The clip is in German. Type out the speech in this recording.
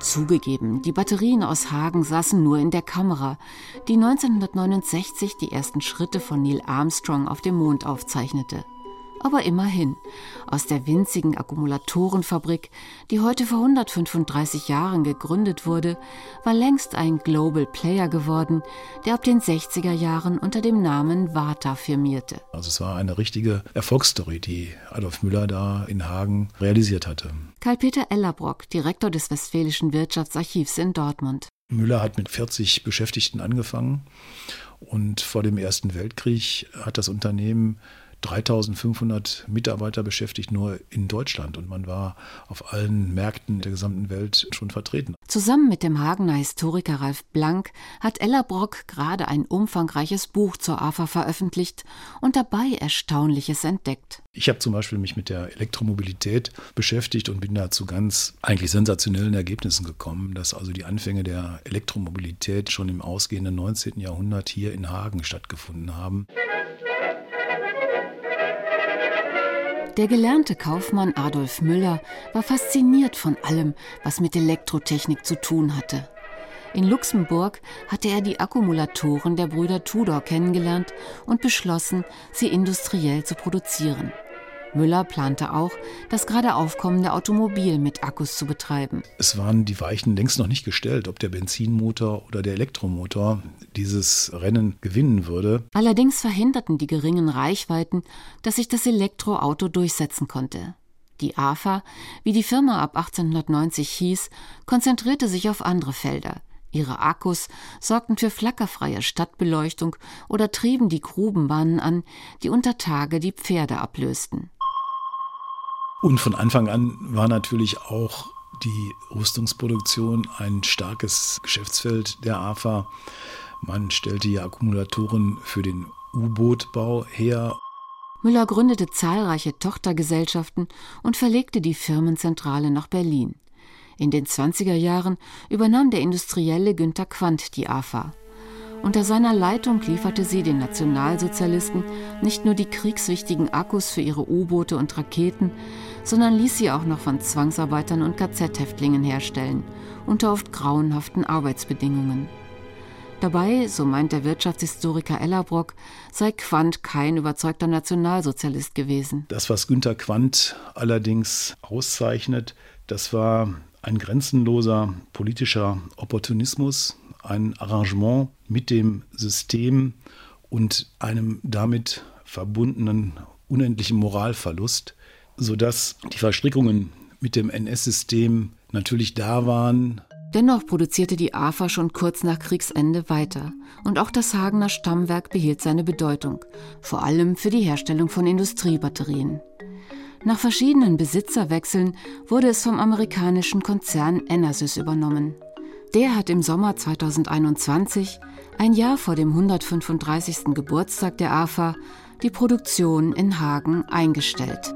Zugegeben, die Batterien aus Hagen saßen nur in der Kamera, die 1969 die ersten Schritte von Neil Armstrong auf dem Mond aufzeichnete. Aber immerhin, aus der winzigen Akkumulatorenfabrik, die heute vor 135 Jahren gegründet wurde, war längst ein Global Player geworden, der ab den 60er Jahren unter dem Namen Vata firmierte. Also es war eine richtige Erfolgsstory, die Adolf Müller da in Hagen realisiert hatte. Karl-Peter Ellerbrock, Direktor des Westfälischen Wirtschaftsarchivs in Dortmund. Müller hat mit 40 Beschäftigten angefangen und vor dem Ersten Weltkrieg hat das Unternehmen 3500 Mitarbeiter beschäftigt nur in Deutschland und man war auf allen Märkten der gesamten Welt schon vertreten. Zusammen mit dem Hagener Historiker Ralf Blank hat Ella Brock gerade ein umfangreiches Buch zur AFA veröffentlicht und dabei Erstaunliches entdeckt. Ich habe zum Beispiel mich mit der Elektromobilität beschäftigt und bin da zu ganz eigentlich sensationellen Ergebnissen gekommen, dass also die Anfänge der Elektromobilität schon im ausgehenden 19. Jahrhundert hier in Hagen stattgefunden haben. Der gelernte Kaufmann Adolf Müller war fasziniert von allem, was mit Elektrotechnik zu tun hatte. In Luxemburg hatte er die Akkumulatoren der Brüder Tudor kennengelernt und beschlossen, sie industriell zu produzieren. Müller plante auch, das gerade aufkommende Automobil mit Akkus zu betreiben. Es waren die Weichen längst noch nicht gestellt, ob der Benzinmotor oder der Elektromotor dieses Rennen gewinnen würde. Allerdings verhinderten die geringen Reichweiten, dass sich das Elektroauto durchsetzen konnte. Die AFA, wie die Firma ab 1890 hieß, konzentrierte sich auf andere Felder. Ihre Akkus sorgten für flackerfreie Stadtbeleuchtung oder trieben die Grubenbahnen an, die unter Tage die Pferde ablösten. Und von Anfang an war natürlich auch die Rüstungsproduktion ein starkes Geschäftsfeld der AFA. Man stellte ja Akkumulatoren für den U-Boot-Bau her. Müller gründete zahlreiche Tochtergesellschaften und verlegte die Firmenzentrale nach Berlin. In den 20er Jahren übernahm der Industrielle Günter Quandt die AFA. Unter seiner Leitung lieferte sie den Nationalsozialisten nicht nur die kriegswichtigen Akkus für ihre U-Boote und Raketen, sondern ließ sie auch noch von Zwangsarbeitern und KZ-Häftlingen herstellen, unter oft grauenhaften Arbeitsbedingungen. Dabei, so meint der Wirtschaftshistoriker Ellerbrock, sei Quandt kein überzeugter Nationalsozialist gewesen. Das, was Günter Quandt allerdings auszeichnet, das war ein grenzenloser politischer Opportunismus, ein Arrangement mit dem System und einem damit verbundenen unendlichen Moralverlust, sodass die Verstrickungen mit dem NS-System natürlich da waren. Dennoch produzierte die AFA schon kurz nach Kriegsende weiter und auch das Hagener Stammwerk behielt seine Bedeutung, vor allem für die Herstellung von Industriebatterien. Nach verschiedenen Besitzerwechseln wurde es vom amerikanischen Konzern Enersys übernommen. Der hat im Sommer 2021, ein Jahr vor dem 135. Geburtstag der AFA, die Produktion in Hagen eingestellt.